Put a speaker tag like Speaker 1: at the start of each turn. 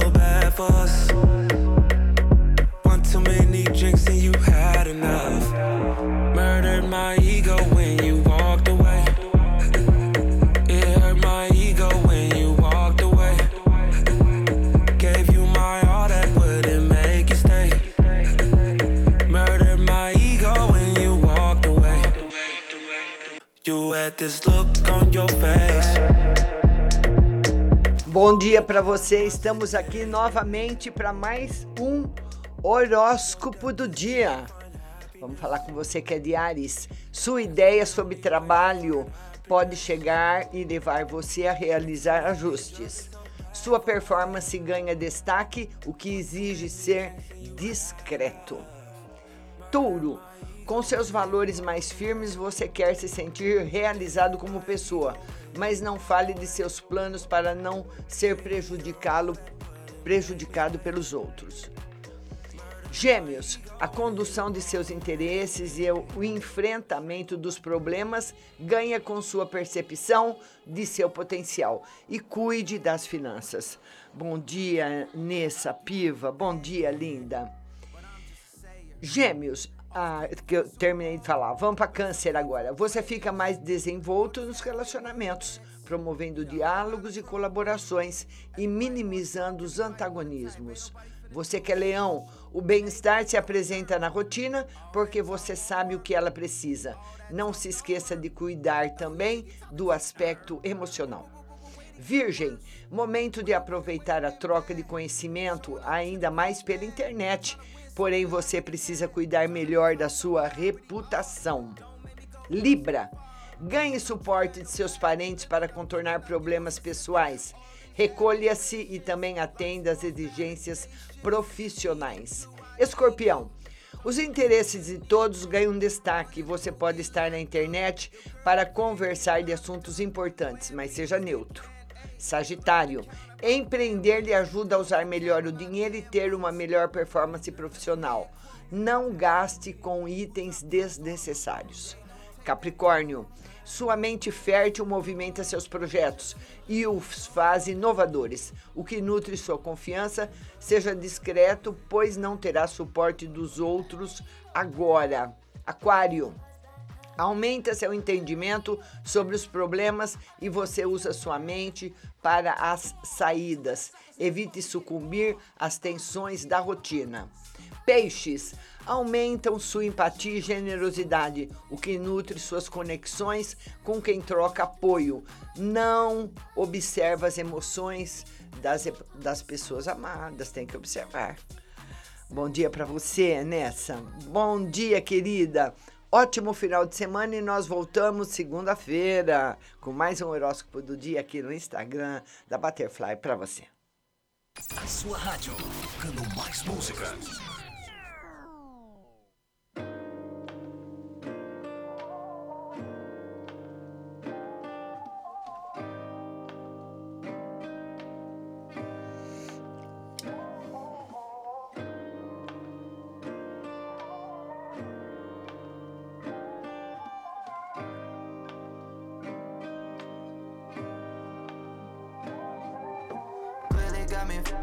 Speaker 1: so bad for us. One too many drinks and you had enough. Murdered my ego when you walked away. It hurt my ego when you walked away. Gave you my all that wouldn't make you stay. Murdered my ego when you walked away. You had this look on your face.
Speaker 2: Bom dia para você. Estamos aqui novamente para mais um horóscopo do dia. Vamos falar com você que é de Ares. Sua ideia sobre trabalho pode chegar e levar você a realizar ajustes. Sua performance ganha destaque, o que exige ser discreto. Touro, com seus valores mais firmes, você quer se sentir realizado como pessoa, mas não fale de seus planos para não ser prejudicá-lo prejudicado pelos outros. Gêmeos, a condução de seus interesses e o enfrentamento dos problemas ganha com sua percepção de seu potencial e cuide das finanças. Bom dia, Nessa Piva. Bom dia, linda. Gêmeos, ah, que eu terminei de falar. Vamos para câncer agora. Você fica mais desenvolto nos relacionamentos, promovendo diálogos e colaborações e minimizando os antagonismos. Você que é leão, o bem-estar se apresenta na rotina porque você sabe o que ela precisa. Não se esqueça de cuidar também do aspecto emocional. Virgem, momento de aproveitar a troca de conhecimento, ainda mais pela internet. Porém, você precisa cuidar melhor da sua reputação. Libra, ganhe suporte de seus parentes para contornar problemas pessoais. Recolha-se e também atenda às exigências profissionais. Escorpião, os interesses de todos ganham destaque. Você pode estar na internet para conversar de assuntos importantes, mas seja neutro. Sagitário, empreender lhe ajuda a usar melhor o dinheiro e ter uma melhor performance profissional. Não gaste com itens desnecessários. Capricórnio, sua mente fértil movimenta seus projetos e os faz inovadores, o que nutre sua confiança. Seja discreto, pois não terá suporte dos outros agora. Aquário. Aumenta seu entendimento sobre os problemas e você usa sua mente para as saídas. Evite sucumbir às tensões da rotina. Peixes aumentam sua empatia e generosidade, o que nutre suas conexões com quem troca apoio. Não observa as emoções das, das pessoas amadas, tem que observar. Bom dia para você, Nessa. Bom dia, querida. Ótimo final de semana e nós voltamos segunda-feira com mais um horóscopo do dia aqui no Instagram da Butterfly para você.
Speaker 3: A sua rádio, música.
Speaker 4: Got me